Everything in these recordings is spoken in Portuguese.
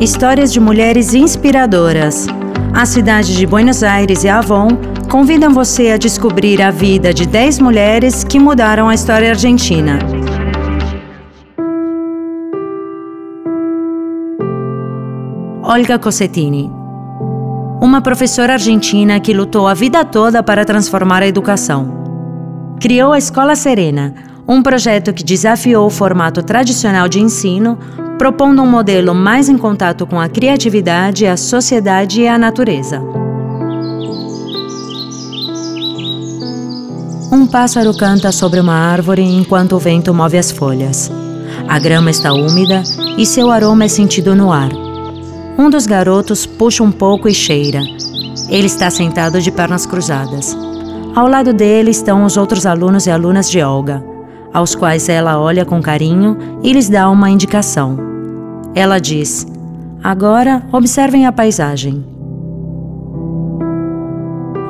Histórias de mulheres inspiradoras. A cidade de Buenos Aires e Avon convidam você a descobrir a vida de 10 mulheres que mudaram a história argentina. Olga Cossettini uma professora argentina que lutou a vida toda para transformar a educação. Criou a Escola Serena, um projeto que desafiou o formato tradicional de ensino, propondo um modelo mais em contato com a criatividade, a sociedade e a natureza. Um pássaro canta sobre uma árvore enquanto o vento move as folhas. A grama está úmida e seu aroma é sentido no ar. Um dos garotos puxa um pouco e cheira. Ele está sentado de pernas cruzadas. Ao lado dele estão os outros alunos e alunas de Olga, aos quais ela olha com carinho e lhes dá uma indicação. Ela diz: Agora observem a paisagem.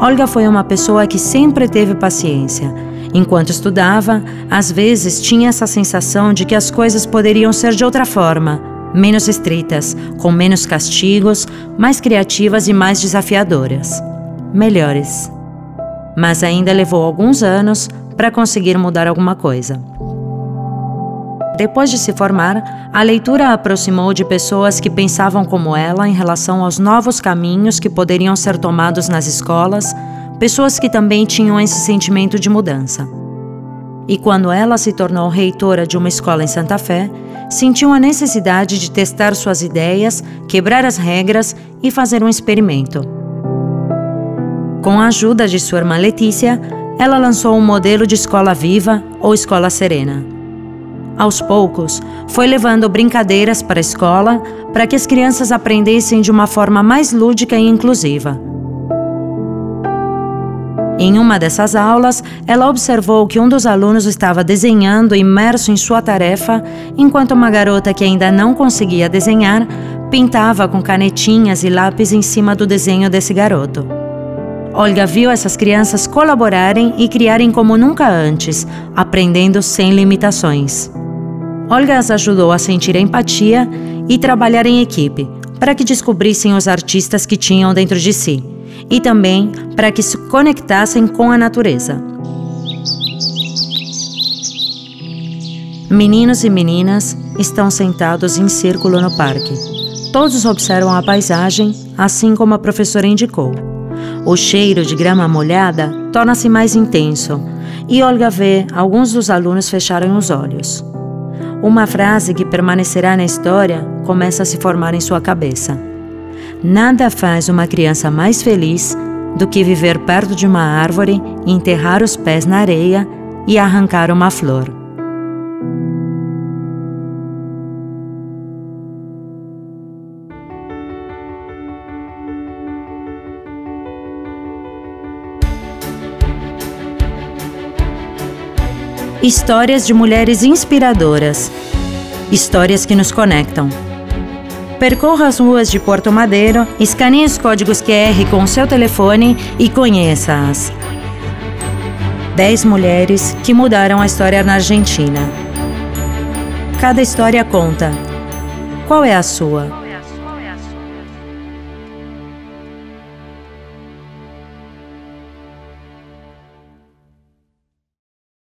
Olga foi uma pessoa que sempre teve paciência. Enquanto estudava, às vezes tinha essa sensação de que as coisas poderiam ser de outra forma menos estritas, com menos castigos, mais criativas e mais desafiadoras. Melhores. Mas ainda levou alguns anos para conseguir mudar alguma coisa. Depois de se formar, a leitura a aproximou de pessoas que pensavam como ela em relação aos novos caminhos que poderiam ser tomados nas escolas, pessoas que também tinham esse sentimento de mudança. E quando ela se tornou reitora de uma escola em Santa Fé, sentiu a necessidade de testar suas ideias, quebrar as regras e fazer um experimento. Com a ajuda de sua irmã Letícia, ela lançou um modelo de escola viva ou escola serena. Aos poucos, foi levando brincadeiras para a escola para que as crianças aprendessem de uma forma mais lúdica e inclusiva. Em uma dessas aulas, ela observou que um dos alunos estava desenhando imerso em sua tarefa, enquanto uma garota que ainda não conseguia desenhar pintava com canetinhas e lápis em cima do desenho desse garoto. Olga viu essas crianças colaborarem e criarem como nunca antes, aprendendo sem limitações. Olga as ajudou a sentir empatia e trabalhar em equipe, para que descobrissem os artistas que tinham dentro de si e também para que se conectassem com a natureza. Meninos e meninas estão sentados em círculo no parque. Todos observam a paisagem, assim como a professora indicou. O cheiro de grama molhada torna-se mais intenso e Olga vê alguns dos alunos fecharem os olhos. Uma frase que permanecerá na história começa a se formar em sua cabeça. Nada faz uma criança mais feliz do que viver perto de uma árvore, enterrar os pés na areia e arrancar uma flor. Histórias de mulheres inspiradoras. Histórias que nos conectam. Percorra as ruas de Porto Madeiro, escaneie os códigos QR com o seu telefone e conheça-as. 10 mulheres que mudaram a história na Argentina. Cada história conta. Qual é a sua?